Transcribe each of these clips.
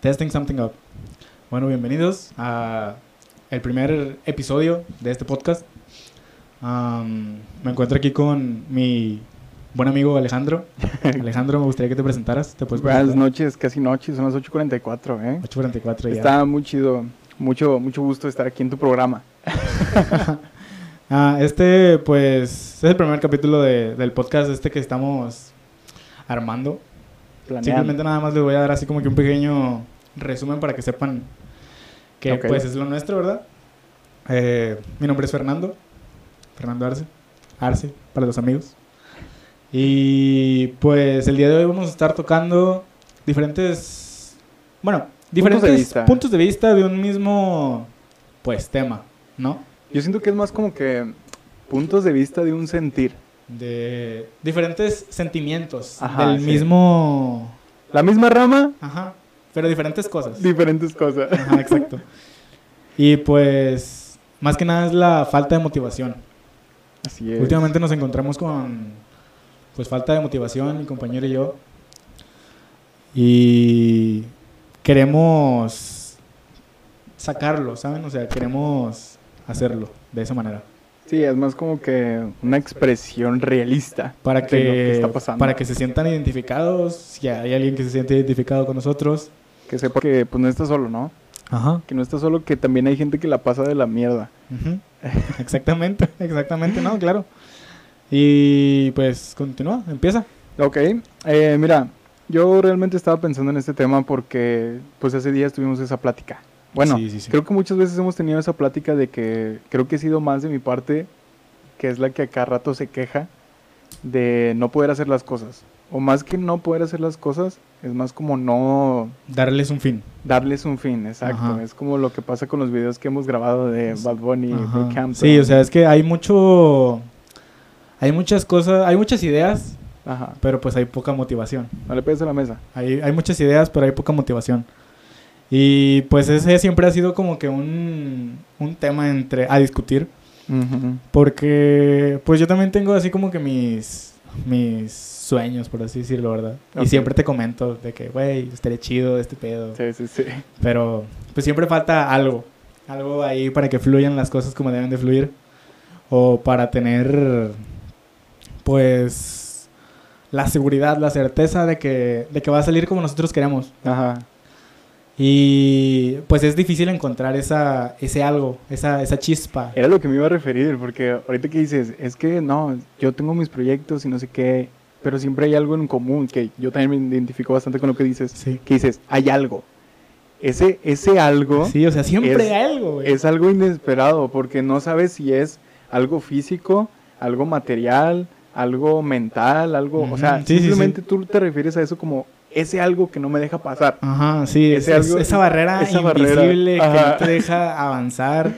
Testing something up. Bueno, bienvenidos a el primer episodio de este podcast. Am, me encuentro aquí con mi buen amigo Alejandro. Alejandro, me gustaría que te presentaras. ¿Te puedes Buenas noches, casi noches, son las 8.44, ¿eh? 8.44 ya. Está muy chido, mucho, mucho gusto estar aquí en tu programa. Ah, este, pues, es el primer capítulo de- del podcast este que estamos armando. Planeando. Simplemente nada más les voy a dar así como que un pequeño resumen para que sepan que pues es lo nuestro, ¿verdad? Eh, mi nombre es Fernando, Fernando Arce, Arce para los amigos. Y pues el día de hoy vamos a estar tocando diferentes, bueno, diferentes de vista. puntos de vista de un mismo, pues, tema, ¿no? Yo siento que es más como que puntos de vista de un sentir. De diferentes sentimientos Ajá, del sí. mismo, La misma rama, ajá, pero diferentes cosas. diferentes cosas. Ajá, exacto. Y pues, más que nada es la falta de motivación. Así es. Últimamente nos encontramos con, pues, falta de motivación, mi compañero y yo. Y queremos sacarlo, ¿saben? O sea, queremos hacerlo de esa manera. Sí, es más como que una expresión realista. Para que que, está pasando. para que se sientan identificados, si hay alguien que se siente identificado con nosotros. Que sepa que pues no está solo, ¿no? Ajá. Que no está solo, que también hay gente que la pasa de la mierda. Ujú. Exactamente, exactamente, no, claro. Y pues continúa, empieza. Ok, eh, mira, yo realmente estaba pensando en este tema porque pues hace días tuvimos esa plática. Bueno, Sí, sí, sí. creo que muchas veces hemos tenido esa plática de que creo que he sido más de mi parte, que es la que acá rato se queja de no poder hacer las cosas. O más que no poder hacer las cosas, es más como no darles un fin. darles un fin, exacto. Ajá. Es como lo que pasa con los videos que hemos grabado de Bad Bunny. Brockhampton. Sí, o sea, es que hay mucho, hay muchas cosas, hay muchas ideas, Ajá, pero pues hay poca motivación. no le pegues a la mesa. Hay, hay muchas ideas, pero hay poca motivación. Y pues ese siempre ha sido como que un, un tema entre, a discutir. Porque pues yo también tengo así como que mis, mis sueños, por así decirlo, ¿verdad? Y siempre te comento de que, güey, estaría chido este pedo. Sí, sí, sí. Pero pues siempre falta algo. Algo ahí para que fluyan las cosas como deben de fluir. O para tener, pues, la seguridad, la certeza de que, de que va a salir como nosotros queremos. Ajá. Y pues es difícil encontrar esa, ese algo, esa, esa chispa. Era lo que me iba a referir, porque ahorita que dices, es que no, yo tengo mis proyectos y no sé qué, pero siempre hay algo en común, que yo también me identifico bastante con lo que dices, Sí. que dices, hay algo. Ese, ese algo Sí, o sea, siempre Es- hay algo, güey. es algo inesperado, porque no sabes si es algo físico, algo material, algo mental, algo, o sea, Ujú, sí, sí, simplemente tú te refieres a eso como ese algo que no me deja pasar. Ajá, sí, es, Ese es- algo- esa barrera esa barrera, invisible que ajá. no te deja avanzar,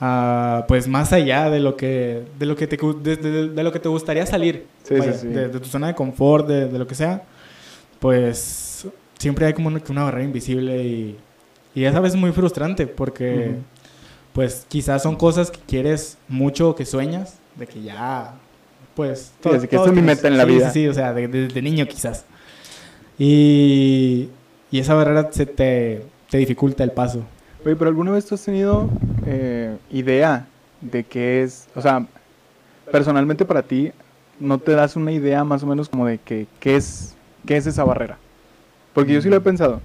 ah, pues más allá de lo que, de lo que te, de, de- de lo que te gustaría salir, Sí, vaya, sí, sí. De, de tu zona de confort, de, lo que sea, pues siempre hay como una, una barrera invisible y, y esa vez es muy frustrante porque, Ujú. pues quizás son cosas que quieres mucho que sueñas, de que ya, pues... Sí, así que esta es mi meta en la vida. Sí, sí, o sea, de, de- de niño quizás. Y, y esa barrera se te, te dificulta el paso. Oye, pero ¿alguna vez tú has tenido eh, idea de qué es, o sea, personalmente para ti, no te das una idea más o menos como de que, qué es, qué es esa barrera? Porque yo sí lo he Mm. pensado,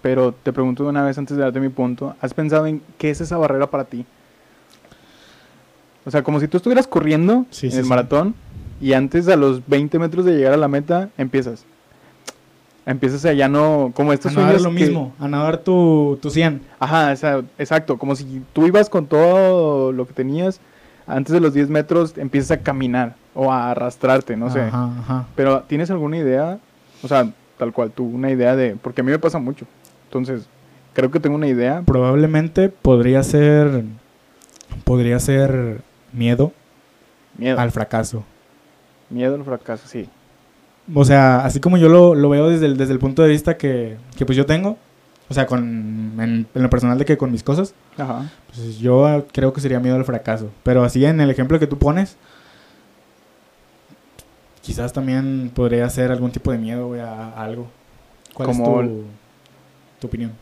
pero te pregunto de una vez antes de darte mi punto, ¿has pensado en qué es esa barrera para ti? O sea, como si tú estuvieras corriendo Sí, en sí, el sí. maratón y antes a los 20 metros de llegar a la meta empiezas. Empiezas a ya no, como estos a nadar sueños lo que- mismo, a nadar tu, tu 100. Ajá, esa- exacto. Como si tú ibas con todo lo que tenías, antes de los 10 metros empiezas a caminar o a arrastrarte, no sé. Ajá, ajá. Pero ¿tienes alguna idea? O sea, tal cual, tú, una idea de... Porque a mí me pasa mucho. Entonces, creo que tengo una idea. Probablemente podría ser, podría ser miedo Miedo. al fracaso. Miedo al fracaso, sí. O sea, así como yo lo, lo veo desde el, desde el punto de vista que, que pues yo tengo, o sea, con, en, en lo personal de que con mis cosas, Ajá. pues yo creo que sería miedo al fracaso. Pero así en el ejemplo que tú pones, quizás también podría ser algún tipo de miedo güey, a, a algo. ¿Cuál Como es tu...? tu opinión.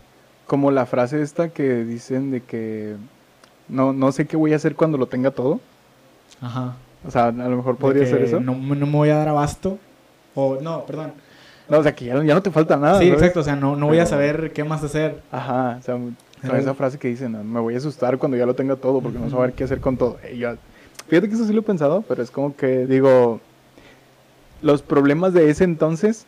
Como la frase esta que dicen de que no, no sé qué voy a hacer cuando lo tenga todo. Ajá. O sea, a lo mejor podría ser eso. No, no me voy a dar abasto. O, no, perdón. No, o sea, que ya, ya no te falta nada. sí, ¿sabes? exacto. O sea, no, no voy a saber qué más hacer. Ajá, o sea, esa frase que dicen, "No, me voy a asustar cuando ya lo tenga todo porque no saber qué hacer con todo. Y yo- fíjate que eso sí lo he pensado, pero es como que digo, los problemas de ese entonces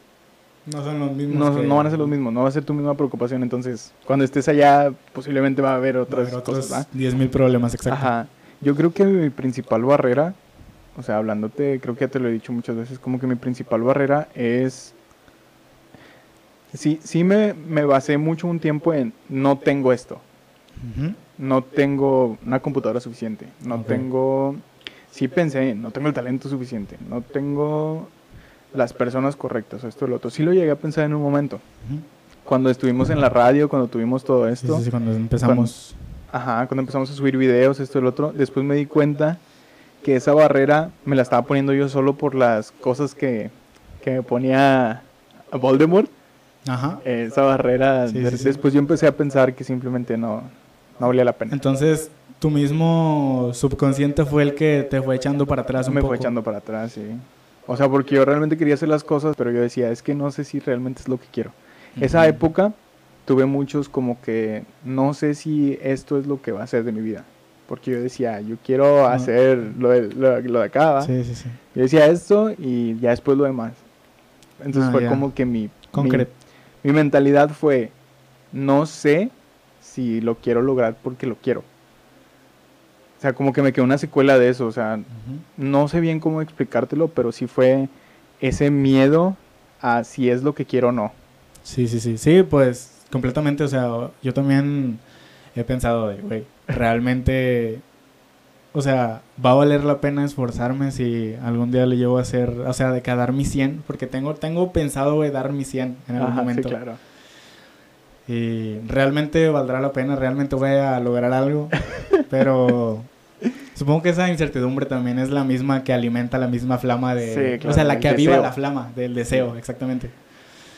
No son los mismos. no, que- no van a ser los mismos, no va a ser tu misma preocupación. Entonces, cuando estés allá, posiblemente va a haber Va a otras haber cosas. otros ¿va? 10.000 problemas, exacto. Ajá. Yo creo que mi principal barrera, o sea, hablándote, creo que ya te lo he dicho muchas veces, como que mi principal barrera es... Sí, sí me, me basé mucho un tiempo en no tengo esto, Ujú. no tengo una computadora suficiente, no tengo... Sí pensé, no tengo el talento suficiente, no tengo las personas correctas, o esto o lo otro. Sí lo llegué a pensar en un momento. Cuando estuvimos en la radio, cuando tuvimos todo esto, sí, sí, cuando empezamos. Ajá, cuando empezamos a subir videos, esto y lo otro, después me di cuenta que esa barrera me la estaba poniendo yo solo por las cosas que, que me ponía Voldemort. Ajá. Esa barrera, Sí, de- sí, sí. después yo empecé a pensar que simplemente no, no valía la pena. Entonces, tu mismo subconsciente fue el que te fue echando para atrás un me poco. fue echando para atrás, sí. O sea, porque yo realmente quería hacer las cosas, pero yo decía, es que no sé si realmente es lo que quiero. Esa época tuve muchos como que no sé si esto es lo que va a ser de mi vida. Porque yo decía, yo quiero hacer lo de, lo, lo de acá. Sí, sí, sí. Yo decía esto y ya después lo demás. Entonces Ah, fue ya. como que mi, mi, Concreto. mi mentalidad fue, no sé si lo quiero lograr porque lo quiero. O sea, como que me quedó una secuela de eso. O sea, Ujú. no sé bien cómo explicártelo, pero sí fue ese miedo a si es lo que quiero o no. Sí, sí, sí. Sí, pues completamente. O sea, yo también he pensado de, güey, realmente. O sea, va a valer la pena esforzarme si algún día le llevo a hacer, o sea, de que dar mi 100, porque tengo, tengo pensado, güey, dar mi 100 en algún Ajá, sí, momento. claro. Y realmente valdrá la pena, realmente voy a lograr algo. pero supongo que esa incertidumbre también es la misma que alimenta la misma flama de... Sí, claro, o sea, la que aviva deseo. la flama del deseo, exactamente.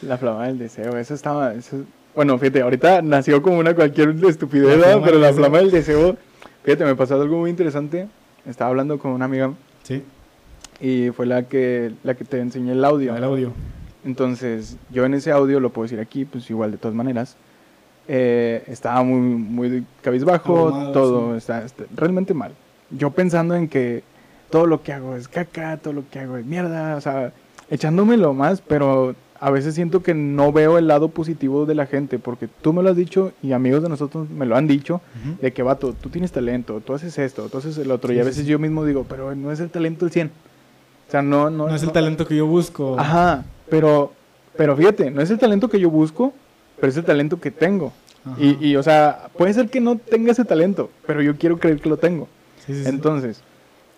La flama del deseo, eso estaba... Eso... Bueno, fíjate, ahorita nació como una cualquier estupidez, La ¿verdad? flama pero la flama del deseo... Fíjate, me pasó algo muy interesante. Estaba hablando con una amiga Sí, y fue la que, la que te enseñé el audio. el audio. Entonces, yo en ese audio, lo puedo decir aquí, pues igual de todas maneras, eh, estaba muy, muy cabizbajo, todo, sí. está, está realmente mal. Yo pensando en que todo lo que hago es caca, todo lo que hago es mierda, o sea, echándome lo más, pero a veces siento que no veo el lado positivo de la gente, porque tú me lo has dicho y amigos de nosotros me lo han dicho, Ujú. de que vato, tú tienes talento, tú haces esto, tú haces el otro, Sí, y a veces sí. yo mismo digo, pero no es el talento el 100. O sea, no, no, No es el talento que yo busco. Ajá, pero, pero fíjate, no es el talento que yo busco, pero es el talento que tengo. Y, y, o sea, puede ser que no tenga ese talento, pero yo quiero creer que lo tengo. Sí, sí, sí. Entonces,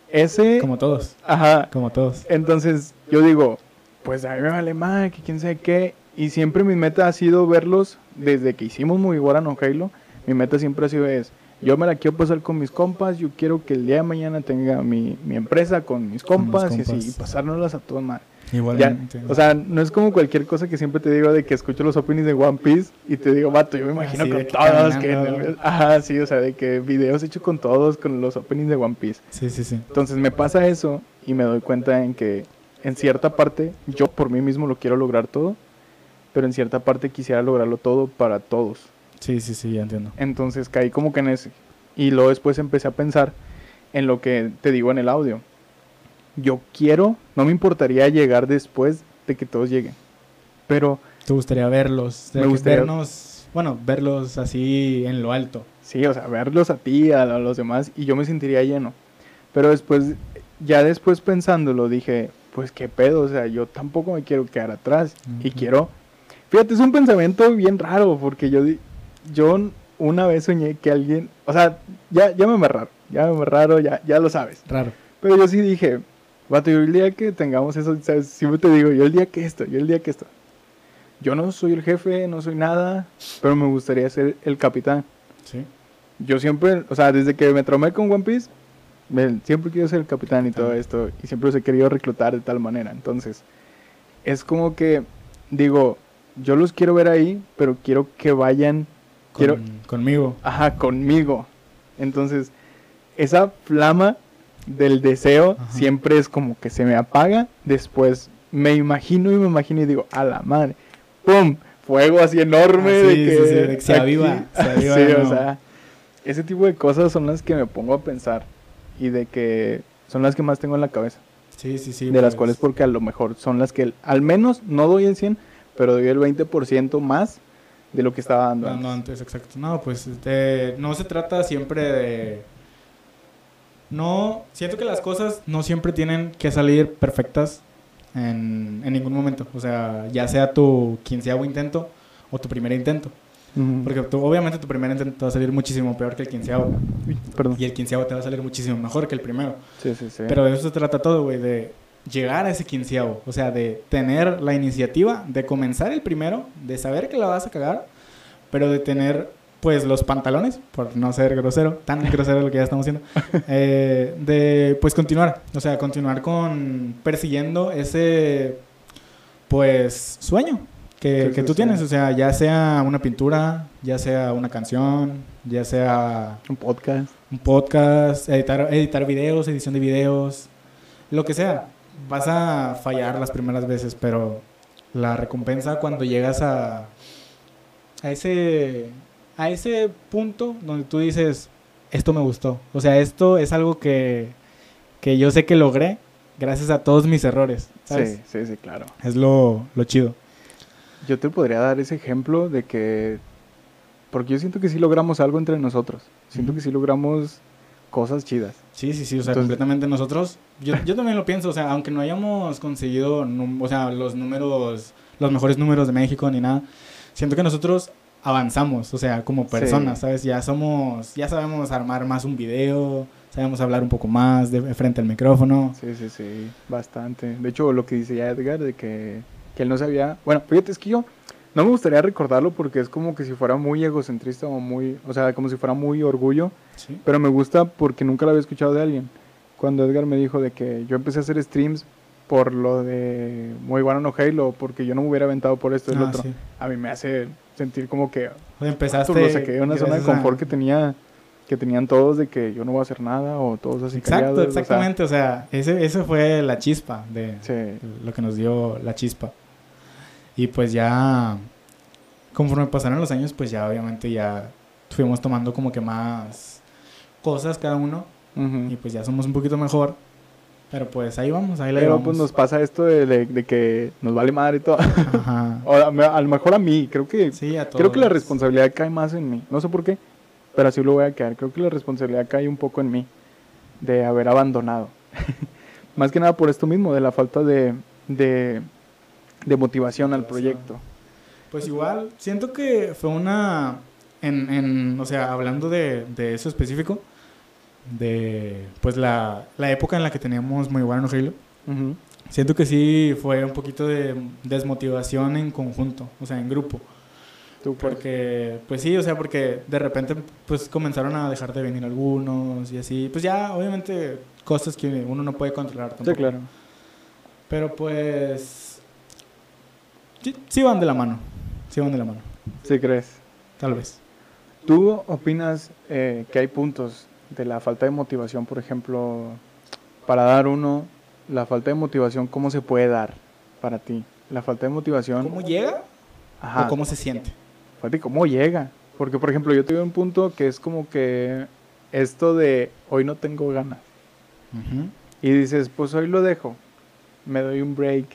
ese... Como todos, Ajá, como todos. entonces yo digo, pues a mí me vale más, que quién sabe qué. Y siempre mi meta ha sido verlos desde que hicimos Moviguara no Halo. Mi meta siempre ha sido es, yo me la quiero pasar con mis compas, yo quiero que el día de mañana tenga mi, mi empresa con mis Con compas, y así, y pasárnoslas a todas madre. Ya, Igualmente. o sea, no es como cualquier cosa que siempre te digo de que escucho los openings de One Piece y te digo, vato, yo me imagino con todos que el- Ajá, sí, o sea, de que videos hechos con todos, con los openings de One Piece. sí, sí, sí. Entonces me pasa eso y me doy cuenta en que en cierta parte yo por mí mismo lo quiero lograr todo, pero en cierta parte quisiera lograrlo todo para todos. Sí, sí, sí, ya entiendo. Entonces caí como que en ese. Y luego después empecé a pensar en lo que te digo en el audio. Yo quiero, no me importaría llegar después de que todos lleguen. Pero ¿Te gustaría verlos? Me gustaría- Vernos, bueno, verlos así en lo alto. sí, o sea, verlos a ti, a los demás, y yo me sentiría lleno. Pero después, ya después pensándolo, dije, pues qué pedo, o sea, yo tampoco me quiero quedar atrás. Y quiero, fíjate, es un pensamiento bien raro, porque yo, yo una vez soñé que alguien, o sea, ya, ya me raro, ya me raro, ya, ya lo sabes. Raro. Pero yo sí dije, vato, yo el día que tengamos eso, ¿sabes? siempre te digo, yo el día que esto, yo el día que esto. Yo no soy el jefe, no soy nada, pero me gustaría ser el capitán. Sí. Yo siempre, o sea, desde que me traumé con One Piece, me- siempre quiero ser el capitán y todo esto, y siempre los he querido reclutar de tal manera. Entonces, es como que, digo, yo los quiero ver ahí, pero quiero que vayan, Con- quiero, Conmigo. ajá, conmigo. Entonces, esa flama del deseo Ajá. siempre es como que se me apaga, después me imagino y me imagino y digo, a la madre, ¡pum! Fuego así enorme Ah, de sí, que, sí, sí, de que se aviva, se aviva sí, de o nuevo. sea, ese tipo de cosas son las que me pongo a pensar y de que son las que más tengo en la cabeza. Sí, sí, sí. de las pues, cuales porque a lo mejor son las que al menos no doy el 100, pero doy el 20% más de lo que estaba dando. Dando antes. antes, exacto. No, pues este, no se trata siempre de... No, siento que las cosas no siempre tienen que salir perfectas en, en ningún momento. O sea, ya sea tu quinceavo intento o tu primer intento. Porque tú- obviamente tu primer intento te va a salir muchísimo peor que el quinceavo. Uy, perdón. Y el quinceavo te va a salir muchísimo mejor que el primero. Sí, sí, sí. Pero de eso se trata todo, güey, de llegar a ese quinceavo. O sea, de tener la iniciativa, de comenzar el primero, de saber que la vas a cagar, pero de tener, pues, los pantalones, por no ser grosero, tan grosero lo que ya estamos haciendo, eh, de, pues, continuar. O sea, continuar con persiguiendo ese, pues, sueño que, que tú tienes. O sea, ya sea una pintura, ya sea una canción, ya sea un podcast. un podcast, editar, editar videos, edición de videos, lo que sea. Vas a fallar las primeras veces, pero la recompensa cuando llegas a, a ese a ese punto donde tú dices, esto me gustó. O sea, esto es algo que, que yo sé que logré gracias a todos mis errores. ¿sabes? Sí, sí, sí, claro. Es lo, lo chido. Yo te podría dar ese ejemplo de que porque yo siento que sí logramos algo entre nosotros. Siento que sí logramos cosas chidas. Sí, sí, sí, o sea, Entonces- completamente nosotros, yo, yo también lo pienso, o sea, aunque no hayamos conseguido, o sea, los números, los mejores números de México ni nada, siento que nosotros avanzamos, o sea, como personas, Sí. ¿sabes? Ya somos, ya sabemos armar más un video, sabemos hablar un poco más de frente al micrófono. Sí, sí, sí, bastante. De hecho, lo que dice ya Edgar de que, que él no sabía. Bueno, fíjate, es que yo no me gustaría recordarlo porque es como que si fuera muy egocentrista o muy. O sea, como si fuera muy orgullo. Sí. Pero me gusta porque nunca lo había escuchado de alguien. Cuando Edgar me dijo de que yo empecé a hacer streams por lo de Muy bueno no Halo, porque yo no me hubiera aventado por esto y lo Ah, otro. sí. A mí me hace sentir como que sea, empezaste... lo saqué de una zona de a- confort que tenía que tenían todos de que yo no voy a hacer nada o todos así Exacto, callados, o sea, exactamente, o sea, ese, ese fue la chispa de, sí. lo que nos dio la chispa. Y pues ya, conforme pasaron los años, pues ya obviamente ya fuimos tomando como que más cosas cada uno y pues ya somos un poquito mejor. Pero pues ahí vamos, ahí la Pero llevamos. pues nos pasa esto de, de- de que nos vale madre y todo. Ajá. O a, a lo mejor a mí, creo que Sí, a todos. creo que la responsabilidad cae más en mí. No sé por qué, pero así lo voy a quedar. Creo que la responsabilidad cae un poco en mí de haber abandonado. más que nada por esto mismo, de la falta de, de, de motivación al proyecto. Pues igual, siento que fue una, en, en, o sea, hablando de, de eso específico, de pues la, la época en la que teníamos muy bueno Halo, Ujú. siento que sí fue un poquito de desmotivación en conjunto, o sea, en grupo. ¿Tú? Porque, pues sí, o sea, porque de repente pues comenzaron a dejar de venir algunos y así. Pues ya, obviamente, cosas que uno no puede controlar tampoco. Sí, claro. Pero pues... Sí, sí van de la mano. Sí van de la mano. Sí crees. Tal vez. ¿Tú opinas eh, que hay puntos de la falta de motivación, por ejemplo, para dar uno, la falta de motivación, cómo se puede dar para ti? La falta de motivación, ¿Cómo llega ajá, o cómo se siente? Fíjate cómo llega. Porque, por ejemplo, yo tuve un punto que es como que esto de hoy no tengo ganas. Y dices, pues hoy lo dejo, me doy un break.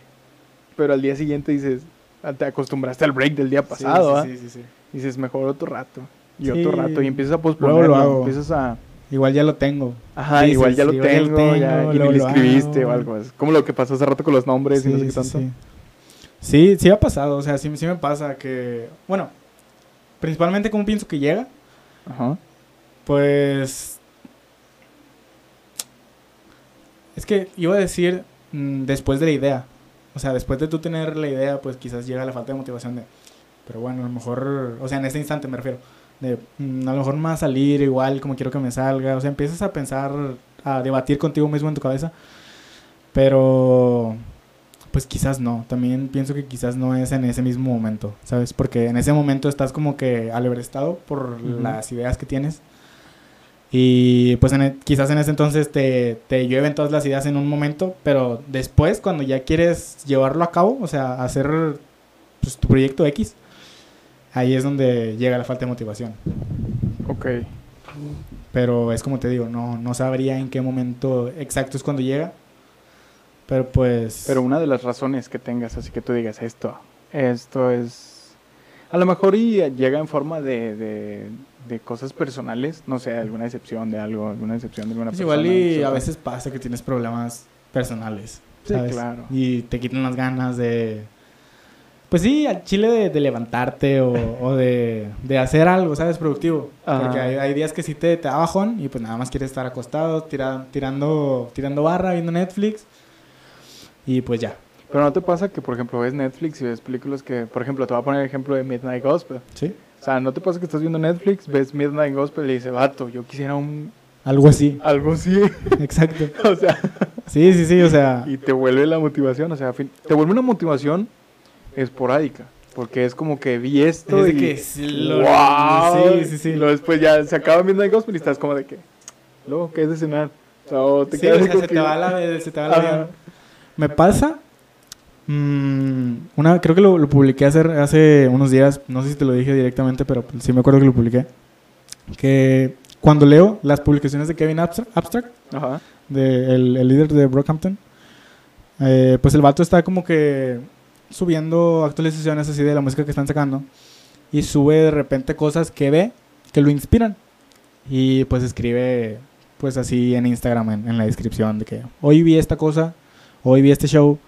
Pero al día siguiente dices, "Ah, te acostumbraste al break del día pasado, ¿ah?". sí, sí, sí, sí. Dices, mejor otro rato. Y Sí. otro rato. Y empiezas a posponerlo. Empiezas a... Igual ya lo tengo. Ajá, igual ya lo igual tengo, ya, y lo lo escribiste hago. o algo. Es como lo que pasó hace rato con los nombres y no sé qué Sí, tanto. sí, sí. Sí, sí ha pasado. O sea, sí, sí me pasa que... Bueno, principalmente como pienso que llega, Ajá. pues... Es que iba a decir mm, después de la idea. O sea, después de tú tener la idea, pues quizás llega la falta de motivación de... Pero bueno, a lo mejor... O sea, en este instante me refiero. De, mm, a lo mejor me va a salir igual como quiero que me salga. O sea, empiezas a pensar, a debatir contigo mismo en tu cabeza. Pero... Pues quizás no, también pienso que quizás no es en ese mismo momento, ¿sabes? Porque en ese momento estás como que alebrestado por Ujú. las ideas que tienes. Y pues en e- quizás en ese entonces te, te llueven todas las ideas en un momento, pero después cuando ya quieres llevarlo a cabo, o sea, hacer pues, tu proyecto X, ahí es donde llega la falta de motivación. Ok. Pero es como te digo, no, no sabría en qué momento exacto es cuando llega. Pero pues... Pero una de las razones que tengas, así que tú digas esto, esto es... A lo mejor y llega en forma de, de, de cosas personales, no sé, alguna excepción de algo, alguna excepción de alguna Pues persona. igual y a veces pasa que tienes problemas personales. Sí, claro. Y te quitan las ganas de... Pues sí, al chile de, de levantarte o, o de, de hacer algo, ¿sabes? Productivo. Ajá. Porque hay, hay días que sí te, te da bajón y pues nada más quieres estar acostado, tira- tirando, tirando barra, viendo Netflix. Y pues ya. Pero no te pasa que, por ejemplo, ves Netflix y ves películas que, por ejemplo, te voy a poner el ejemplo de Midnight Gospel. ¿Sí? O sea, ¿no te pasa que estás viendo Netflix, ves Midnight Gospel y dices, vato, yo quisiera un... Algo así. algo así? Exacto. o sea, Sí, sí, sí, o sea... y te vuelve la motivación, o sea, te vuelve una motivación esporádica. Porque es como que vi esto Es de y... que lo- ¡Wow! sí, sí, sí. Y luego después ya se acaba Midnight Gospel y estás como de que... Luego, ¿qué es de cenar? O sea, o te Sí, quedas o sea, se que- te va la, se te va la. Me pasa. Mm, una, creo que lo, lo publiqué hace, hace unos días. No sé si te lo dije directamente, pero sí me acuerdo que lo publiqué. Que cuando leo las publicaciones de Kevin Abstra- Abstract, Ajá. de, el, el líder de Brockhampton, eh, pues el vato está como que subiendo actualizaciones así de la música que están sacando. Y sube de repente cosas que ve que lo inspiran. Y pues escribe pues así en Instagram, en, en la descripción, de que hoy vi esta cosa, hoy vi este show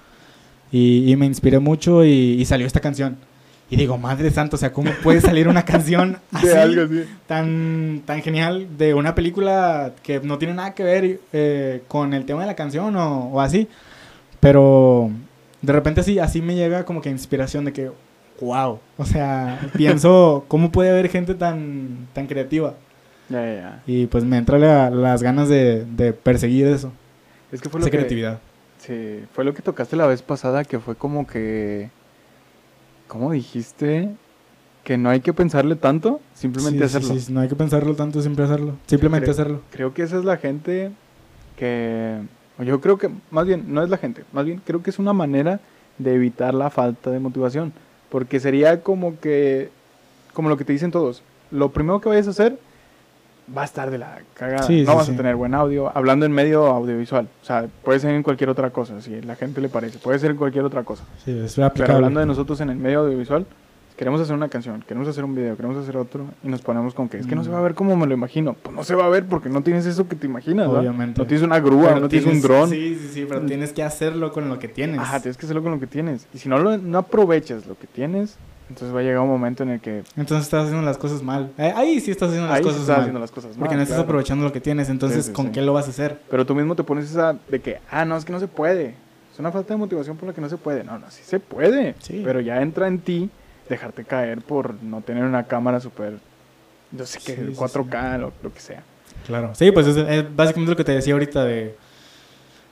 y, y me inspiré mucho y, y salió esta canción. Y digo, madre santa, o sea, ¿cómo puede salir una canción así, De algo así. tan, tan genial de una película que no tiene nada que ver eh, con el tema de la canción o, o así? Pero de repente así, así me llega como que inspiración de que, wow, o sea, pienso, ¿cómo puede haber gente tan, tan creativa? Ya, ya. Y pues me entra la- las ganas de, de perseguir eso, Es que fue lo esa que... creatividad. Sí, fue lo que tocaste la vez pasada, que fue como que... ¿Cómo dijiste? Que no hay que pensarle tanto, simplemente Sí, sí, hacerlo. sí, no hay que pensarlo tanto, siempre hacerlo. Simplemente creo- hacerlo. Creo que esa es la gente que... Yo creo que, más bien, no es la gente, más bien creo que es una manera de evitar la falta de motivación. Porque sería como que, como lo que te dicen todos, lo primero que vayas a hacer va a estar de la cagada. Sí, no sí, vas sí. a tener buen audio, hablando en medio audiovisual. O sea, puede ser en cualquier otra cosa, si la gente le parece, puede ser en cualquier otra cosa. Sí, es Pero aplicable. hablando de nosotros en el medio audiovisual, queremos hacer una canción, queremos hacer un video, queremos hacer otro, y nos ponemos con que es que no se va a ver como me lo imagino. Pues no se va a ver porque no tienes eso que te imaginas. Obviamente. No tienes una grúa, Pero no tienes un dron. Sí, sí, sí, pero tienes que hacerlo con lo que tienes. Ajá, tienes que hacerlo con lo que tienes. Y si no, lo, no aprovechas lo que tienes, entonces va a llegar un momento en el que Entonces estás haciendo las cosas mal. Eh, ahí sí estás haciendo las ahí cosas estás mal. haciendo las cosas porque mal, no estás aprovechando lo que tienes. Entonces, Sí, sí, ¿con sí. qué lo vas a hacer? Pero tú mismo te pones esa de que, ah, no, es que no se puede. Es una falta de motivación por la que no se puede. No, no, sí se puede. Sí. Pero ya entra en ti dejarte caer por no tener una cámara súper, no sé qué, Sí, sí, 4K, Lo, lo que sea. Claro. Sí, pues es, es básicamente lo que te decía ahorita de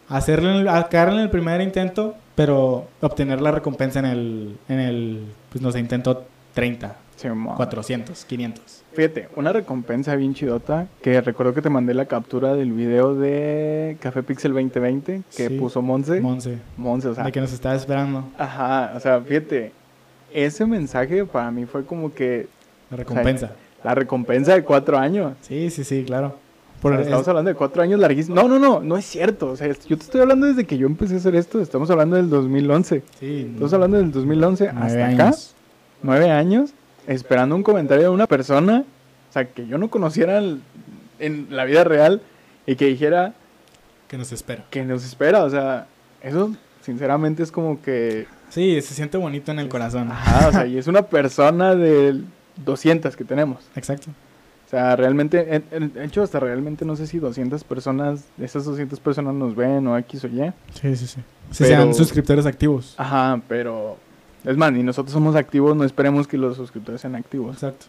a- caer en el primer intento, pero obtener la recompensa en el, en el pues no sé, intento 30, Sí, mo- 400, 500. Fíjate, una recompensa bien chidota, que recuerdo que te mandé la captura del video de Café Pixel 2020 que Sí. puso Monse. Monse, Monse, o sea, de que nos estaba esperando ajá, o sea, fíjate, ese mensaje para mí fue como que la recompensa. la recompensa de cuatro años. Sí, sí, sí, claro. Por sea, estamos es- hablando de cuatro años larguísimos. No, no, no, no es cierto. O sea, yo te estoy hablando desde que yo empecé a hacer esto. Estamos hablando del 2011. sí, Estamos hablando del 2011 nueve hasta acá. años. Nueve años. Esperando un comentario de una persona. O sea, que yo no conociera el- en la vida real. Y que dijera Que nos espera. que nos espera. O sea, eso sinceramente es como que... Sí, se siente bonito en el corazón. Ajá, o sea, y es una persona de 200 que tenemos. Exacto. O sea, realmente, en- en- de hecho, hasta realmente no sé si 200 personas, esas 200 personas nos ven o X o Y. Sí, sí, sí. Si Pero- sean suscriptores activos. Ajá, pero... Es más, ni nosotros somos activos, no esperemos que los suscriptores sean activos. Exacto.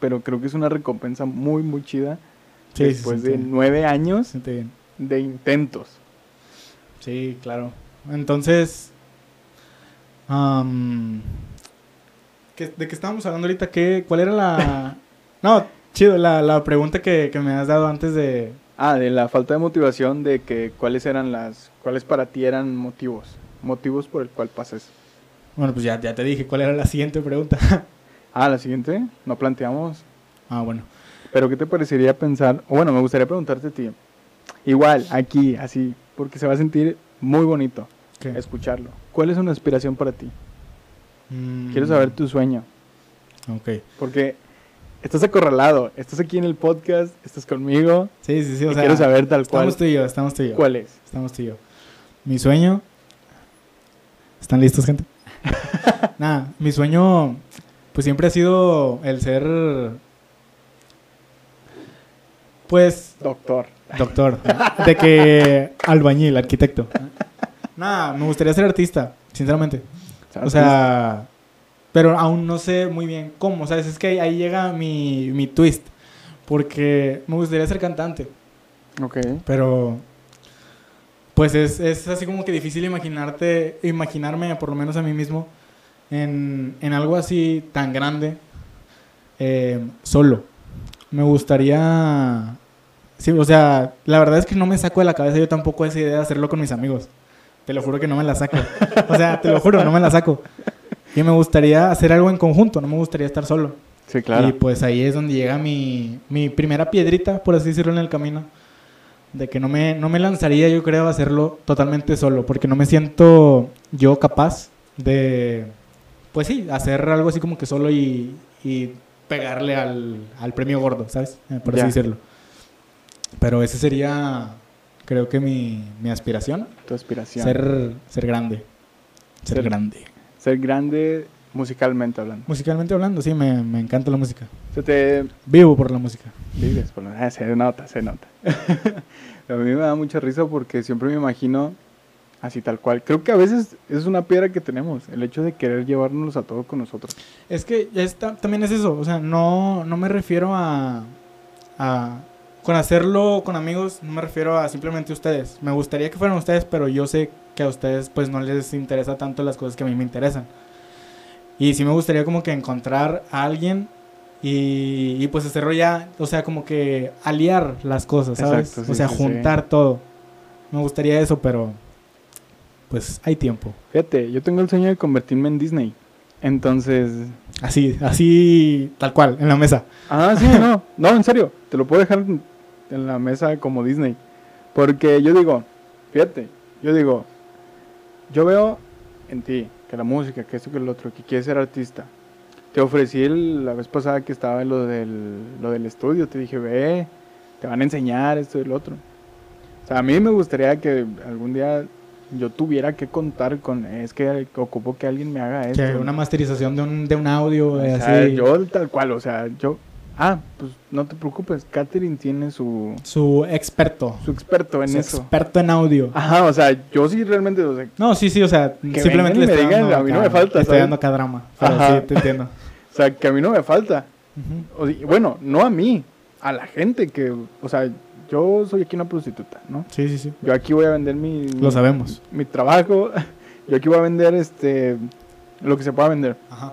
Pero creo que es una recompensa muy, muy chida. Sí, después sí, de nueve años bien. de intentos. Sí, claro. Entonces, ¿qué- ¿De qué estábamos hablando ahorita? ¿Qué, ¿Cuál era la...? No, chido, la, la pregunta que, que me has dado antes de... Ah, de la falta de motivación, de que cuáles eran las, cuáles para ti eran motivos, motivos por el cual pases. Bueno, pues ya, ya te dije cuál era la siguiente pregunta. Ah, la siguiente, no planteamos. ah, bueno. Pero ¿qué te parecería pensar? O bueno, me gustaría preguntarte a ti. Igual, aquí, así, porque se va a sentir muy bonito ¿Qué? escucharlo. ¿Cuál es una aspiración para ti? Mm, Quiero saber tu sueño. Ok. Porque estás acorralado, estás aquí en el podcast, estás conmigo. Sí, sí, sí. O sea, quiero saber tal cual. Estamos tú y yo, estamos tú y yo. ¿Cuál es? Estamos tú y yo. Mi sueño... ¿Están listos, gente? Nada, mi sueño pues siempre ha sido el ser... Pues Doctor. Doctor. De que albañil, arquitecto. Nada, me gustaría ser artista, sinceramente. O sea, pero aún no sé muy bien cómo, ¿sabes? Es que ahí, ahí llega mi, mi twist. Porque me gustaría ser cantante, Ok. pero pues es, es así como que difícil imaginarte, imaginarme, por lo menos a mí mismo, en, en algo así tan grande, eh, solo. Me gustaría... Sí, o sea, la verdad es que no me saco de la cabeza yo tampoco esa idea de hacerlo con mis amigos. Te lo juro que no me la saco. O sea, te lo juro, no me la saco. Y me gustaría hacer algo en conjunto, no me gustaría estar solo. Sí, claro. Y pues ahí es donde llega mi, mi primera piedrita, por así decirlo, en el camino. De que no me, no me lanzaría, yo creo, a hacerlo totalmente solo, porque no me siento yo capaz de, pues sí, hacer algo así como que solo y, y pegarle al, al premio gordo, ¿sabes? Eh, Por así Ya. decirlo. Pero ese sería, creo que mi, mi aspiración, tu aspiración. ser, ser grande. Ser, Ser- grande. Ser grande musicalmente hablando. Musicalmente hablando, sí, me, me encanta la música. Se te Vivo por la música. vives por la- ah, se nota, se nota. a mí me da mucha risa porque siempre me imagino así tal cual. Creo que a veces es una piedra que tenemos, el hecho de querer llevárnoslos a todo con nosotros. Es que ya está, también es eso, o sea, no, no me refiero a, a... Con hacerlo con amigos, no me refiero a simplemente ustedes. Me gustaría que fueran ustedes, pero yo sé que a ustedes pues no les interesa tanto las cosas que a mí me interesan. Y sí me gustaría como que encontrar a alguien y, y pues hacerlo ya, o sea, como que aliar las cosas, ¿sabes? Exacto, sí, o sea, sí, sí. juntar todo. Me gustaría eso, pero pues hay tiempo. Fíjate, yo tengo el sueño de convertirme en Disney. Entonces, Así, así, tal cual, en la mesa. ah, sí, no, no, en serio, te lo puedo dejar en la mesa como Disney. Porque yo digo, fíjate, yo digo, yo veo en ti que la música, que esto, que el otro, que quieres ser artista. Te ofrecí el- la vez pasada que estaba en lo del, lo del estudio, te dije, ve, te van a enseñar esto y lo otro. O sea, a mí me gustaría que algún día yo tuviera que contar con, es que ocupo que alguien me haga esto. Que una masterización de un, de un audio, O eh, sea, así. yo tal cual, o sea, yo... Ah, pues no te preocupes, Catherine tiene su, Su experto. su experto en su eso. experto en audio. Ajá, o sea, yo sí realmente, o sea, No, sí, sí, o sea, simplemente vengan y le me digan, dando a mí no me falta, estoy ¿sabes? dando acá drama. Pero Ajá. sí, te entiendo. o sea, que a mí no me falta. O bueno, no a mí, a la gente que, o sea, yo soy aquí una prostituta, ¿no? Sí, sí, sí. Yo aquí voy a vender mi, Lo sabemos. mi trabajo, yo aquí voy a vender este, lo que se pueda vender. Ajá.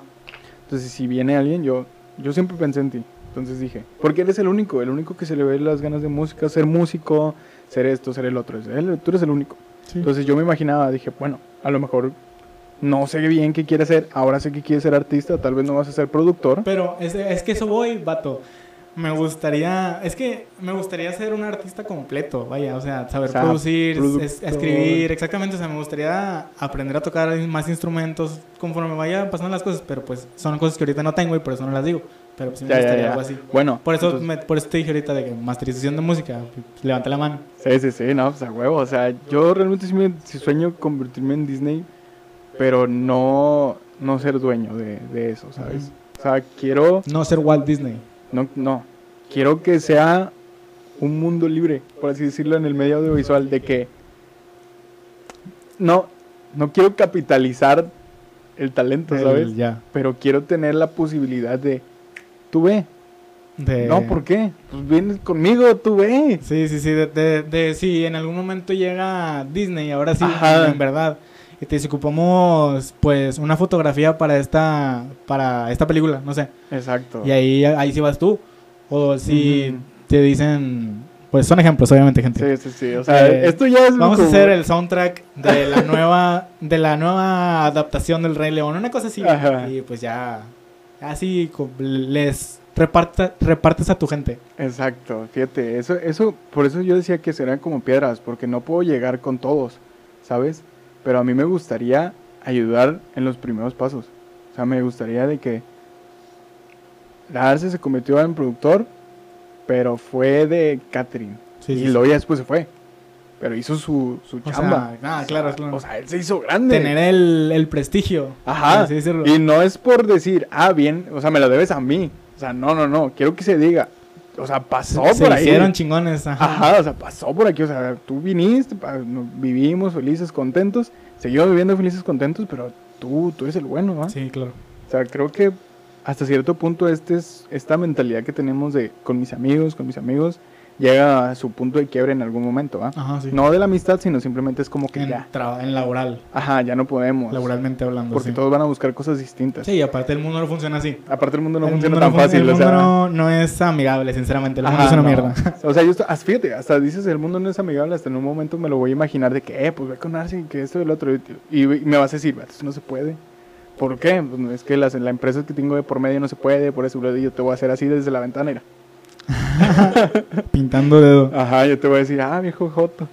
Entonces, si viene alguien, yo, yo siempre pensé en ti. Entonces dije, porque eres el único, el único que se le ve las ganas de música, ser músico, ser esto, ser el otro. Tú eres el único. Sí. Entonces yo me imaginaba, dije, bueno, a lo mejor no sé bien qué quiere hacer, ahora sé que quiere ser artista, tal vez no vas a ser productor. Pero es, es que eso voy, vato. Me gustaría, es que me gustaría ser un artista completo, vaya, o sea, saber O sea, producir, es- escribir, exactamente, o sea, me gustaría aprender a tocar más instrumentos conforme vayan pasando las cosas, pero pues son cosas que ahorita no tengo y por eso no las digo, pero pues sí me Ya, gustaría ya. algo así. Bueno, Por eso, entonces- me- por eso te dije ahorita de que masterización de música, levanta la mano. Sí, sí, sí, no, pues a huevo. O sea, yo realmente sí, me, sí sueño convertirme en Disney, pero no, no ser dueño de, de eso, ¿sabes? O sea, quiero, No ser Walt Disney. no, no, quiero que sea un mundo libre, por así decirlo, en el medio audiovisual, de que no, no quiero capitalizar el talento, El- ¿sabes? ya. Pero quiero tener la posibilidad de, tú ve, De- no, ¿por qué? Pues vienes conmigo, tú ve. Sí, sí, sí, de, de, de- si en algún momento llega Disney, ahora sí, Ajá. en verdad, y te ocupamos pues una fotografía para esta, para esta película, no sé. Exacto. Y ahí, ahí sí vas tú. O si te dicen, pues son ejemplos, obviamente, gente. Sí, sí, sí. O sea, Eh, esto ya es Vamos a hacer el soundtrack de la nueva, de la nueva adaptación del Rey León, una cosa así. Ajá. Y pues ya, así les reparta, repartes a tu gente. Exacto, fíjate, eso, eso, por eso yo decía que serán como piedras, porque no puedo llegar con todos, ¿sabes? Pero a mí me gustaría ayudar en los primeros pasos. O sea, me gustaría de que la Arce se convirtió en productor, pero fue de Catherine. Sí, y sí, luego ya después se fue. Pero hizo su, su chamba. sea, ah, claro, claro. O sea, él se hizo grande. Tener el, el prestigio. Ajá. Y no es por decir, ah, bien, o sea, me lo debes a mí. O sea, no, no, no. Quiero que se diga. O sea, pasó se por ahí. hicieron chingones. Ajá. Ajá, o sea, pasó por aquí. O sea, tú viniste, vivimos felices, contentos. Seguimos viviendo felices, contentos, pero tú, tú eres el bueno, ¿no? Sí, claro. O sea, creo que hasta cierto punto este es, esta mentalidad que tenemos de con mis amigos, con mis amigos, llega a su punto de quiebre en algún momento, ¿va? Ajá, sí. No de la amistad, sino simplemente es como que en, ya. en laboral, Ajá, ya no podemos. laboralmente hablando. Porque sí. todos van a buscar cosas distintas. Sí, y aparte el mundo no funciona así. Aparte el mundo no el funciona mundo tan no fácil, el o mundo sea. no, no es amigable, sinceramente. El mundo Ajá, es una no. mierda. O sea, yo esto- hasta- fíjate, hasta dices el mundo no es amigable, hasta en un momento me lo voy a imaginar de que, eh, pues ve con Arce, que esto y lo otro. Y, y me vas a decir, "Vato, eso no se puede. ¿Por qué? Pues es que las, la empresa que tengo de por medio no se puede, por eso yo te voy a hacer así desde la ventana. Pintando dedo. Ajá, yo te voy a decir, ah, viejo Joto.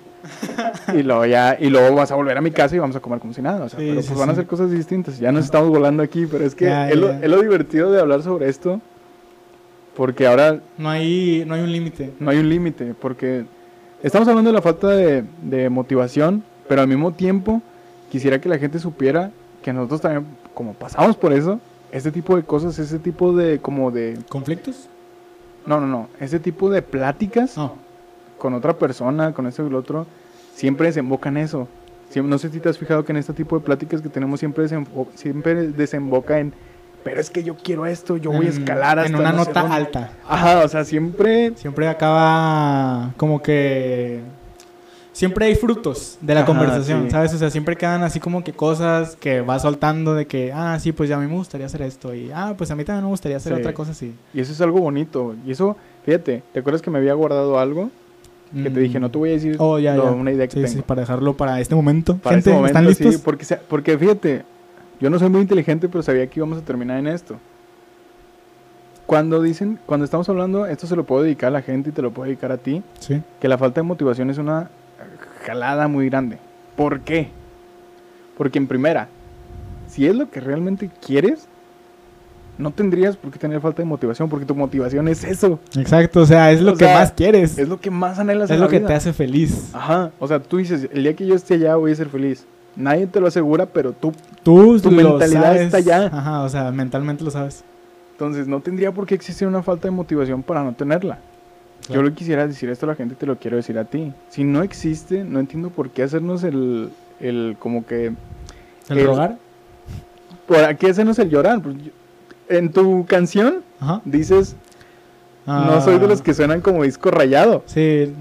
y luego ya, y luego vas a volver a mi casa y vamos a comer como si nada. O sea, Sí, pero sí, pues van a ser cosas distintas. Ya nos estamos volando aquí, pero es que Ya, es, lo, ya. es lo divertido de hablar sobre esto. Porque ahora No hay, no hay un límite. no hay un límite, porque estamos hablando de la falta de, de motivación, pero al mismo tiempo quisiera que la gente supiera que nosotros también, como pasamos por eso, este tipo de cosas, ese tipo de, como de, ¿Conflictos? No, no, no, ese tipo de pláticas con otra persona, con esto y lo otro, siempre desemboca en eso. No sé si te has fijado que en este tipo de pláticas que tenemos siempre, desembo- siempre desemboca en, pero es que yo quiero esto, yo voy a escalar hasta En una no nota dónde". alta. Ajá, o sea, siempre Siempre acaba como que... Siempre hay frutos de la Ajá, conversación, sí. ¿sabes? O sea, siempre quedan así como que cosas que va soltando de que, ah, sí, pues ya a mí me gustaría hacer esto. Y, ah, pues a mí también me gustaría hacer Sí. otra cosa así. Y eso es algo bonito. Y eso, fíjate, ¿te acuerdas que me había guardado algo? Que te dije, no te voy a decir Oh, ya, una idea que Sí, tengo. sí, para dejarlo para este momento. Para Gente, este momento, ¿están sí, listos? porque, se- porque fíjate, yo no soy muy inteligente, pero sabía que íbamos a terminar en esto. Cuando dicen, cuando estamos hablando, esto se lo puedo dedicar a la gente y te lo puedo dedicar a ti, Sí. que la falta de motivación es una jalada muy grande. ¿Por qué? Porque en primera, si es lo que realmente quieres, no tendrías por qué tener falta de motivación, porque tu motivación es eso. Exacto, o sea, es lo O que sea, más quieres. Es lo que más anhelas Es en lo la que vida. te hace feliz. Ajá, o sea, tú dices, el día que yo esté allá voy a ser feliz. Nadie te lo asegura, pero tú. Tú Tu mentalidad sabes. está allá. Ajá, o sea, mentalmente lo sabes. Entonces, no tendría por qué existir una falta de motivación para no tenerla. Claro. Yo le quisiera decir esto a la gente, te lo quiero decir a ti. Si no existe, no entiendo por qué hacernos el, el como que... El El- rogar. ¿Por qué hacernos el llorar? Pues, yo- en tu canción Ajá. dices, no Ah, soy de los que suenan como disco rayado. Sí,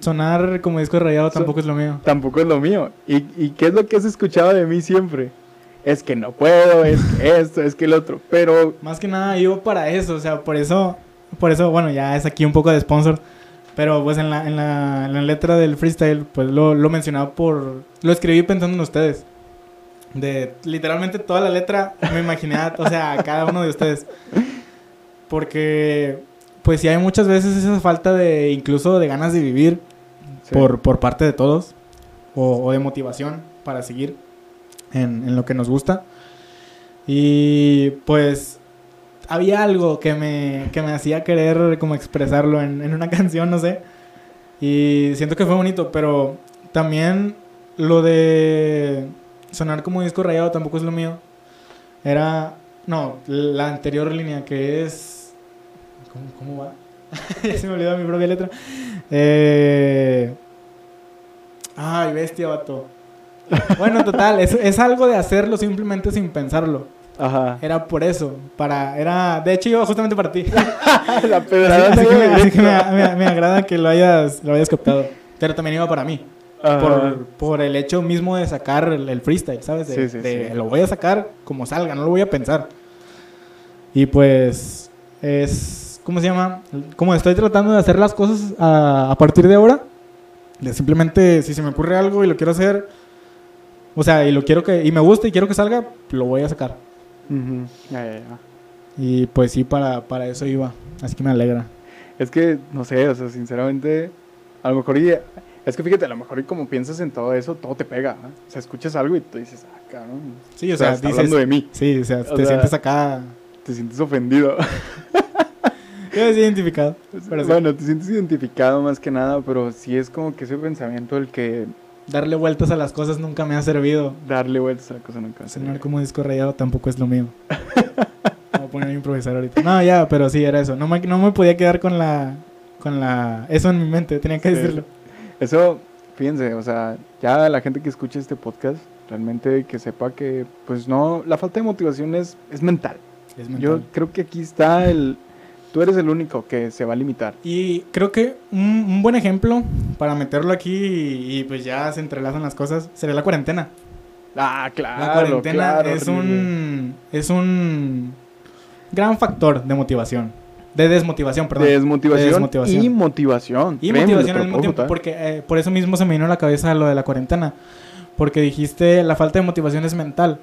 sonar como disco rayado So- tampoco es lo mío. Tampoco es lo mío. ¿Y, ¿Y qué es lo que has escuchado de mí siempre? Es que no puedo, es que esto, es que el otro. Pero Más que nada iba para eso, o sea, por eso, por eso, bueno, ya es aquí un poco de sponsor, pero pues en la, en la, en la letra del freestyle, pues lo, lo mencionaba por, lo escribí pensando en ustedes. De literalmente toda la letra me imaginé, a- o sea, a cada uno de ustedes. Porque, pues sí hay muchas veces esa falta de, incluso de ganas de vivir Sí. por, por parte de todos, o, o de motivación para seguir en, en lo que nos gusta. Y pues había algo que me, que me hacía querer como expresarlo en, en una canción, no sé. Y siento que fue bonito, pero también lo de sonar como disco rayado tampoco es lo mío. Era, no, la anterior línea que es... ¿Cómo, cómo va? Ya se me olvidó mi propia letra. Eh... Ay, bestia, vato. Bueno, total, es, es algo de hacerlo simplemente sin pensarlo. Ajá. Era por eso, para, era, de hecho iba justamente para ti. la Así, pedrada así que, me, así que me- me- me agrada que lo hayas, lo hayas captado. Pero también iba para mí. Por, por el hecho mismo de sacar el, el freestyle, ¿sabes? De, Sí, sí, de sí. lo voy a sacar como salga, no lo voy a pensar. Y pues es, ¿cómo se llama? Como estoy tratando de hacer las cosas a, a partir de ahora, de simplemente si se me ocurre algo y lo quiero hacer, o sea, y lo quiero que, y me gusta y quiero que salga, lo voy a sacar. Ujú. Ya, ya, ya. Y pues sí, para, para eso iba. Así que me alegra. Es que, no sé, o sea, sinceramente, a lo mejor, y, es que fíjate, a lo mejor y como piensas en todo eso, todo te pega. ¿eh? O sea, escuchas algo y tú dices, ah, cabrón. Sí, o sea, dices- hablando de mí, Sí, o sea, O te sea, sientes acá. te sientes ofendido. Yo me identificado. Pero sí, bueno, te sientes identificado más que nada, pero sí es como que ese pensamiento el que darle vueltas a las cosas nunca me ha servido. darle vueltas a la cosa nunca. se Sonar le- como disco rayado tampoco es lo mío. Me voy a poner a improvisar ahorita. No, ya, pero sí, era eso. No me, no me podía quedar con la, con la... Eso en mi mente, tenía que Sí. decirlo. Eso, fíjense, o sea, ya la gente que escucha este podcast, realmente que sepa que, pues no, la falta de motivación es, es mental. Es Yo mental. creo que aquí está el, tú eres el único que se va a limitar. Y creo que un, un buen ejemplo para meterlo aquí y, y pues ya se entrelazan las cosas sería la cuarentena. Ah, claro. La cuarentena claro, es un es un gran factor de motivación, de desmotivación, perdón. De desmotivación, de desmotivación. y motivación. Y Créeme, motivación al mismo tiempo, porque eh, por eso mismo se me vino a la cabeza lo de la cuarentena, porque dijiste la falta de motivación es mental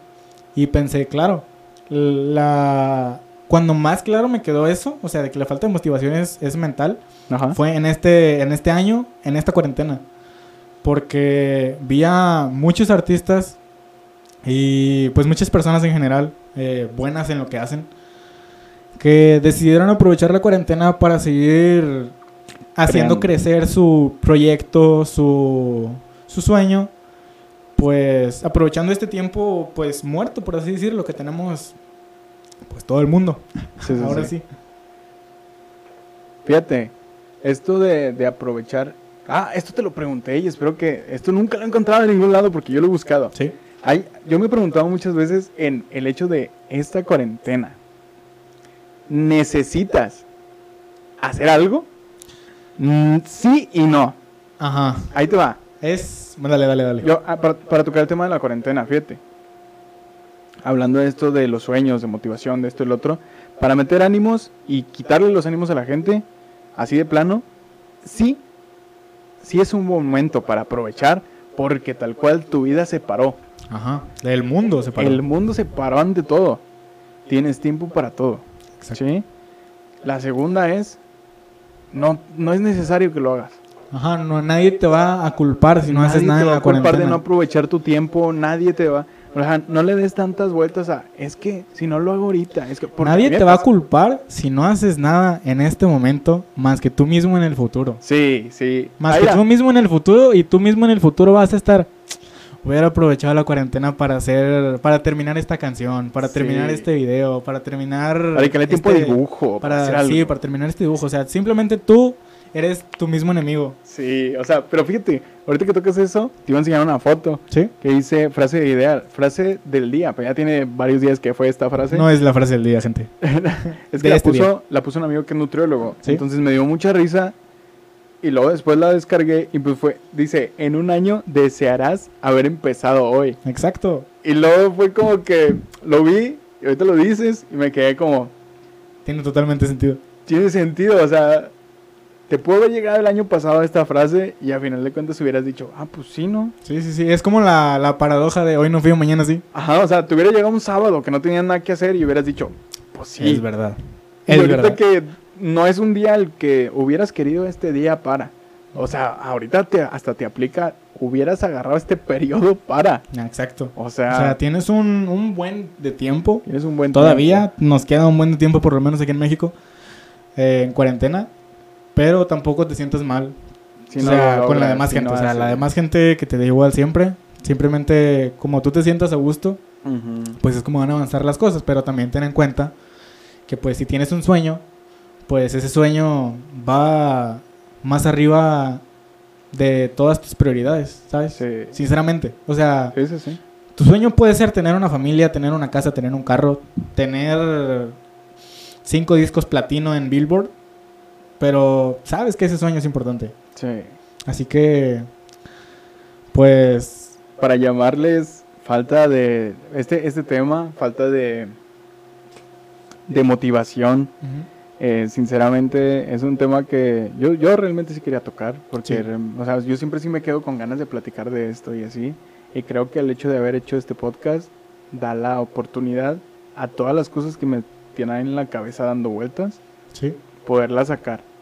y pensé, claro, la cuando más claro me quedó eso, o sea, de que la falta de motivación es, es mental, Ajá. fue en este en este año, en esta cuarentena, porque vi a muchos artistas y pues muchas personas en general eh, buenas en lo que hacen que decidieron aprovechar la cuarentena para seguir haciendo Creando. crecer su proyecto, su, su sueño, pues aprovechando este tiempo pues muerto, por así decirlo, que tenemos pues todo el mundo. Sí, sí, Ahora sí. sí. Fíjate, esto de, de aprovechar. Ah, esto te lo pregunté y espero que. Esto nunca lo he encontrado en ningún lado porque yo lo he buscado. Sí. Hay, yo me he preguntado muchas veces en el hecho de esta cuarentena. ¿Necesitas hacer algo? Mm, sí y no. Ajá. Ahí te va. Es... Dale, dale, dale. Yo, ah, para, para tocar el tema de la cuarentena, fíjate. Hablando de esto de los sueños, de motivación, de esto y lo otro, para meter ánimos y quitarle los ánimos a la gente, así de plano, sí, sí es un buen momento para aprovechar, porque tal cual tu vida se paró. Ajá. El mundo se paró. El mundo se paró ante todo. Tienes tiempo para todo. Exacto. ¿sí? La segunda es, no, no es necesario que lo hagas. Ajá, no, nadie te va a culpar si no haces Nadie nada te en va la a culpar cuarentena. de no aprovechar tu tiempo, nadie te va... O sea, no le des tantas vueltas a, es que si no lo hago ahorita, es que... Nadie te va a culpar si no haces nada en este momento más que tú mismo en el futuro. Sí, sí. Más Ahí que tú mismo en el futuro y tú mismo en el futuro vas a estar. Hubiera aprovechado la cuarentena para hacer, para terminar esta canción, para Sí. terminar este video, para terminar. Para dedicarle tiempo de este- dibujo, para, hacer Para, algo. sí, para terminar este dibujo. O sea, simplemente tú eres tu mismo enemigo. Sí, o sea, pero fíjate, ahorita que tocas eso, te iba a enseñar una foto ¿Sí? que dice frase ideal, frase del día, pero ya tiene varios días que fue esta frase. No es la frase del día, gente. Es de que la este puso, día. la puso un amigo que es nutriólogo. ¿Sí? Entonces me dio mucha risa. Y luego después la descargué y pues fue, dice, en un año desearás haber empezado hoy. Exacto. Y luego fue como que lo vi y ahorita lo dices y me quedé como, Tiene totalmente sentido. tiene sentido, o sea, te puedo haber llegado el año pasado esta frase y a final de cuentas hubieras dicho, ah, pues sí, ¿no? Sí, sí, sí. Es como la, la paradoja de hoy no fui, mañana sí. Ajá, o sea, te hubiera llegado un sábado que no tenías nada que hacer y hubieras dicho, pues sí. Es verdad. Y Es ahorita verdad. que no es un día al que hubieras querido este día para. O sea, ahorita te, hasta te aplica, hubieras agarrado este periodo para. Exacto. O O sea, sea, tienes un, un buen de tiempo. tienes un buen Todavía tiempo. nos queda un buen de tiempo, por lo menos aquí en México, eh, en cuarentena. Pero tampoco te sientas mal. Si o no sea, con la demás si gente. no o sea, la demás gente que te da igual siempre. Simplemente, como tú te sientas a gusto, pues es como van a avanzar las cosas. Pero también ten en cuenta que, pues, si tienes un sueño, pues ese sueño va más arriba de todas tus prioridades, ¿sabes? Sí. Sinceramente. O sea, sí, sí. tu sueño puede ser tener una familia, tener una casa, tener un carro, tener cinco discos platino en Billboard, pero sabes que ese sueño es importante. Sí. Así que, Pues para llamarles falta de este este tema, falta de de motivación. Eh, sinceramente es un tema que yo, yo realmente sí quería tocar, porque Sí. o sea, yo siempre sí me quedo con ganas de platicar de esto y así. Y creo que el hecho de haber hecho este podcast da la oportunidad a todas las cosas que me tienen en la cabeza dando vueltas, sí. poderlas sacar.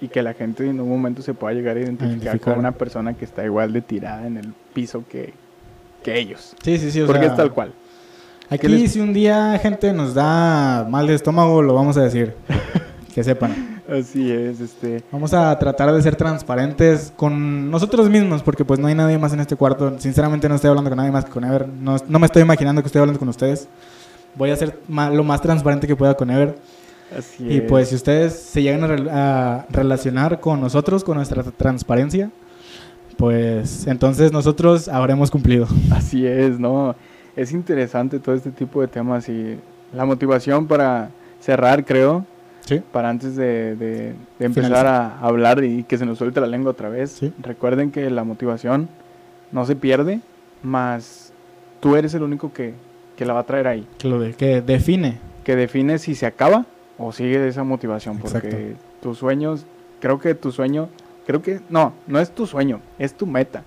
Y que la gente en un momento se pueda llegar a identificar, identificar. con una persona que está igual de tirada en el piso que, que ellos. Sí, sí, sí. o Porque sea, es tal cual. Aquí les- si un día gente nos da mal de estómago, lo vamos a decir. que sepan. Así es, este. Vamos a tratar de ser transparentes con nosotros mismos, porque pues no hay nadie más en este cuarto. Sinceramente no estoy hablando con nadie más que con Ever. No, no me estoy imaginando que estoy hablando con ustedes. Voy a ser lo más transparente que pueda con Ever. Así Y es. pues si ustedes se llegan a, a relacionar con nosotros, con nuestra transparencia, pues entonces nosotros habremos cumplido. Así es, ¿no? Es interesante todo este tipo de temas y la motivación para cerrar, creo, Sí. para antes de, de- de empezar a hablar y que se nos suelte la lengua otra vez. Sí. Recuerden que la motivación no se pierde, más tú eres el único que, que la va a traer ahí, Que lo de, que define. que define si se acaba o sigue esa motivación, porque Exacto. tus sueños, creo que tu sueño, creo que, no, no es tu sueño, es tu meta.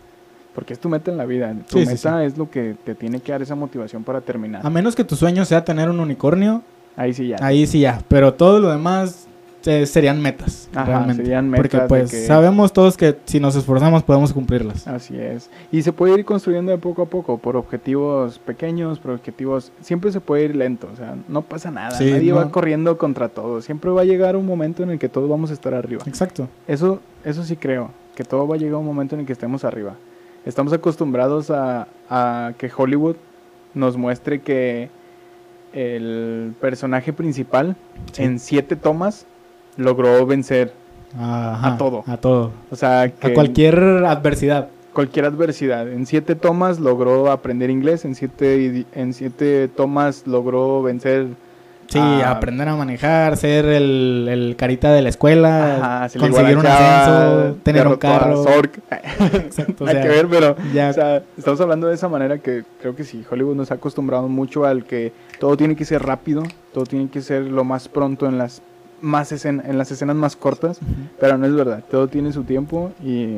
Porque es tu meta en la vida. Tu Sí, sí, meta es lo que te tiene que dar esa motivación para terminar. A menos que tu sueño sea tener un unicornio, Ahí sí ya. ahí sí ya. Pero todo lo demás eh, serían metas. Ajá, realmente. serían Porque metas de pues que- sabemos todos que si nos esforzamos podemos cumplirlas. Así es. Y se puede ir construyendo de poco a poco, por objetivos pequeños, por objetivos... Siempre se puede ir lento, o sea, no pasa nada. Sí, Nadie va corriendo contra todo. Siempre va a llegar un momento en el que todos vamos a estar arriba. Exacto. Eso, eso sí creo, que todo va a llegar un momento en el que estemos arriba. Estamos acostumbrados a, a que Hollywood nos muestre que el personaje principal Sí. en siete tomas logró vencer. Ajá, A todo. A todo. O sea, que A cualquier adversidad. cualquier adversidad. En siete tomas logró aprender inglés, en siete, en siete tomas logró vencer. Sí, a- aprender a manejar, ser el, el carita de la escuela, Ajá, conseguir un ascenso, tener un carro. Exacto, o sea, que ver, pero ya- o sea, estamos hablando de esa manera que creo que sí, Hollywood nos ha acostumbrado mucho al que todo tiene que ser rápido, todo tiene que ser lo más pronto en las más escen- en las escenas más cortas, Ujú. pero no es verdad, todo tiene su tiempo y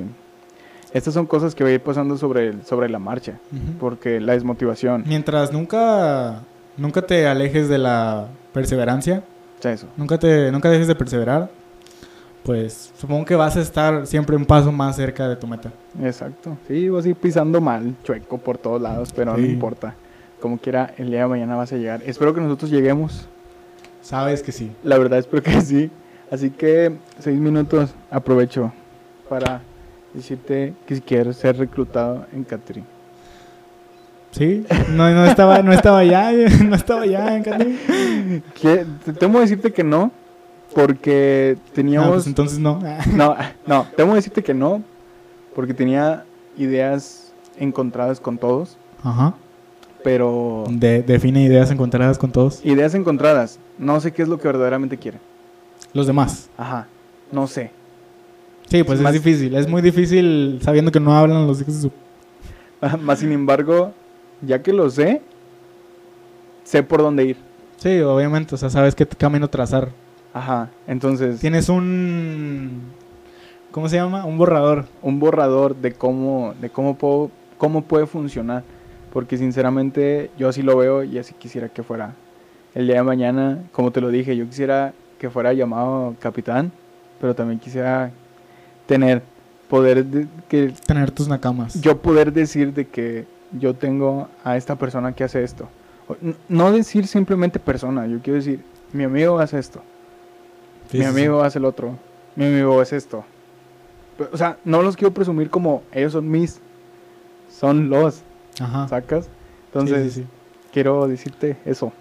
estas son cosas que va a ir pasando sobre, sobre la marcha, Ujú. porque la desmotivación, Mientras nunca, nunca te alejes de la perseverancia, eso. nunca te, nunca dejes de perseverar, pues supongo que vas a estar siempre un paso más cerca de tu meta. Exacto. Sí, vas a ir pisando mal, chueco por todos lados, pero no Sí. importa. Como quiera, el día de mañana vas a llegar. Espero que nosotros lleguemos. Sabes que sí. La verdad espero que sí. Así que seis minutos aprovecho para decirte que si quieres ser reclutado en Catering. Sí, no, no estaba, no estaba ya, no estaba ya en te- tengo que decirte que no, porque teníamos... pues entonces no. No, no, tengo que decirte que no, porque tenía ideas encontradas con todos, Ajá. Pero... De- define ideas encontradas con todos. Ideas encontradas. No sé qué es lo que verdaderamente quiere. Los demás. Ajá, no sé. Sí, pues Más- es difícil. Es muy difícil sabiendo que no hablan los hijos de su... Más sin embargo, ya que lo sé, sé por dónde ir. Sí, obviamente. O sea, sabes qué camino trazar. Ajá, entonces Tienes un... ¿Cómo se llama? Un borrador. un borrador de cómo, de cómo puedo, cómo puede funcionar. Porque sinceramente yo así lo veo y así quisiera que fuera. El día de mañana, como te lo dije, yo quisiera que fuera llamado capitán, pero también quisiera tener poder de, que Tener tus nakamas. yo poder decir de que yo tengo a esta persona que hace esto. No decir simplemente persona, yo quiero decir, mi amigo hace esto, Sí, mi sí, sí. amigo hace el otro, mi amigo es esto. O sea, no los quiero presumir como ellos son mis, son los, Ajá. ¿sacas? Entonces, sí, sí. quiero decirte eso,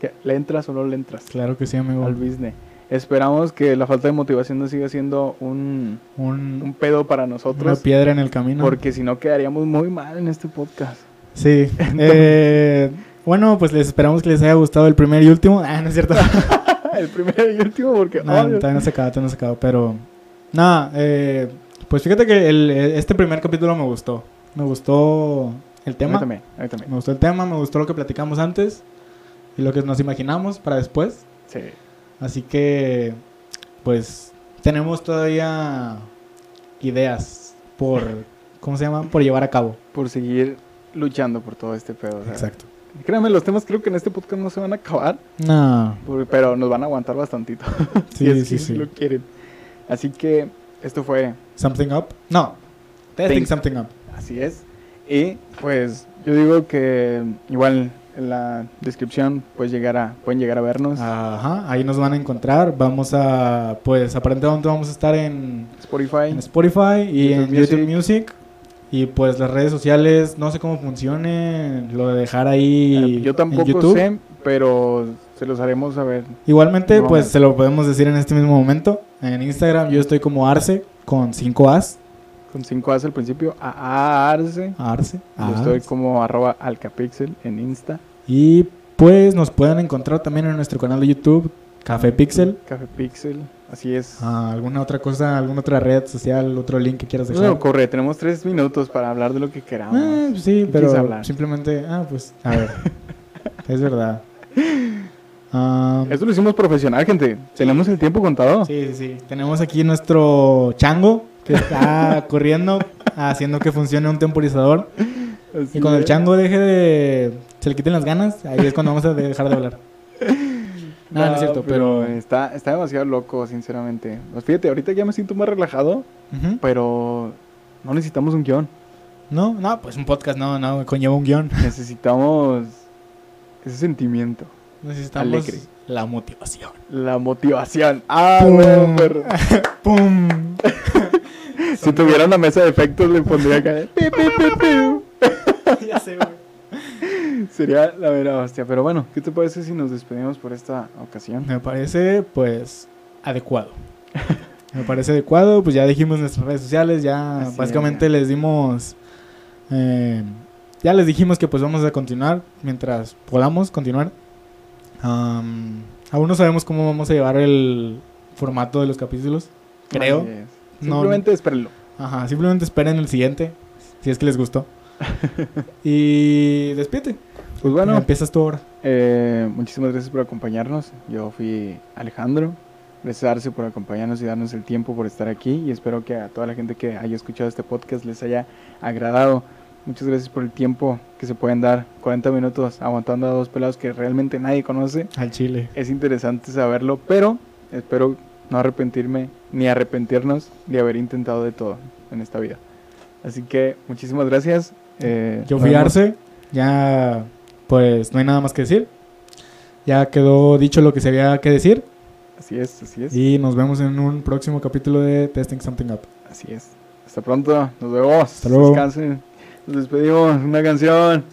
que le entras o no le entras Claro que sí, amigo. al business. Esperamos que la falta de motivación no siga siendo un, Un, un pedo para una nosotros, piedra en el camino. porque si no quedaríamos muy mal en este podcast. Sí. Eh, bueno, pues les esperamos que les haya gustado el primer y último. Ah, no es cierto. el primero y último porque No, oh, todavía no se acaba, todavía no se acaba. Pero, nada, eh, pues fíjate que el- este primer capítulo me gustó. Me gustó el A mí tema. también, a mí también. Me gustó el tema, me gustó lo que platicamos antes y lo que nos imaginamos para después. Sí. Así que, pues, tenemos todavía ideas por, ¿cómo se llama? Por llevar a cabo. Por seguir luchando por todo este pedo. sea, Exacto. Créanme, los temas creo que en este podcast no se van a acabar, No. pero nos van a aguantar bastantito. Sí, si es sí, que sí. lo quieren. Así que esto fue, Something up. No. Testing Think. something up. así es. Y pues yo digo que igual en la descripción puedes llegar a, pueden llegar a vernos. Ajá, ahí nos van a encontrar. Vamos a, pues, aparentemente vamos a estar en, Spotify. en Spotify y YouTube en YouTube Music. Y pues las redes sociales, no sé cómo funcione, lo de dejar ahí Eh, yo en tampoco YouTube. sé, pero se los haremos saber. Igualmente, No, pues se lo podemos decir en este mismo momento. En Instagram yo estoy como Arce con 5 As. Con 5 As al principio, a Arce. Arce. Yo estoy como arroba alcapixel en Insta. Y pues nos pueden encontrar también en nuestro canal de YouTube, Café Pixel. Café Pixel, así es. Ah, ¿Alguna otra cosa, alguna otra red social, otro link que quieras No dejar? se me ocurre, tenemos tres minutos para hablar de lo que queramos. Pues sí, ¿Qué pero simplemente, ah, pues, a ver, es verdad. Ah, Esto lo hicimos profesional, gente. Tenemos el tiempo contado. sí, sí, sí. Tenemos aquí nuestro chango que está corriendo, haciendo que funcione un temporizador. Así Y cuando el chango deje de... se le quiten las ganas, ahí es cuando vamos a dejar de hablar. No, no es cierto, pero... Está, está demasiado loco, sinceramente. Pues fíjate, ahorita ya me siento más relajado, pero no necesitamos un guion. No, no, pues un podcast no, no, conlleva un guion. Necesitamos ese sentimiento, Necesitamos Alegre. la motivación. la motivación. Ah, Pum. bueno, perro. ¡Pum! Si tuviera una mesa de efectos le pondría acá. de pi, pi, pi, pi. ya sé, güey. Sería la vera hostia. Pero bueno, ¿qué te parece si nos despedimos por esta ocasión? Me parece, pues, adecuado. Me parece adecuado, pues ya dijimos nuestras redes sociales, ya Así es, básicamente ya. les dimos, eh, ya les dijimos que pues vamos a continuar mientras podamos continuar. Am, aún no sabemos cómo vamos a llevar el formato de los capítulos, creo. Es. No- Simplemente espérenlo. Ajá, simplemente esperen el siguiente, si es que les gustó. y despídete. Pues bueno, empiezas tú ahora. eh, muchísimas gracias por acompañarnos. Yo fui Alejandro. Gracias Arce por acompañarnos y darnos el tiempo por estar aquí. Y espero que a toda la gente que haya escuchado este podcast les haya agradado. Muchas gracias por el tiempo que se pueden dar. 40 minutos aguantando a dos pelados que realmente nadie conoce. Al chile. Es interesante saberlo, pero espero no arrepentirme ni arrepentirnos de haber intentado de todo en esta vida. Así que muchísimas gracias. eh, Yo fui. Arce, ya pues no hay nada más que decir. Ya quedó dicho lo que se había que decir Así es, así es. y nos vemos en un próximo capítulo de Testing Something Up. Así es. Hasta pronto. Nos vemos. Hasta luego. Descansen. Nos despedimos. Una canción.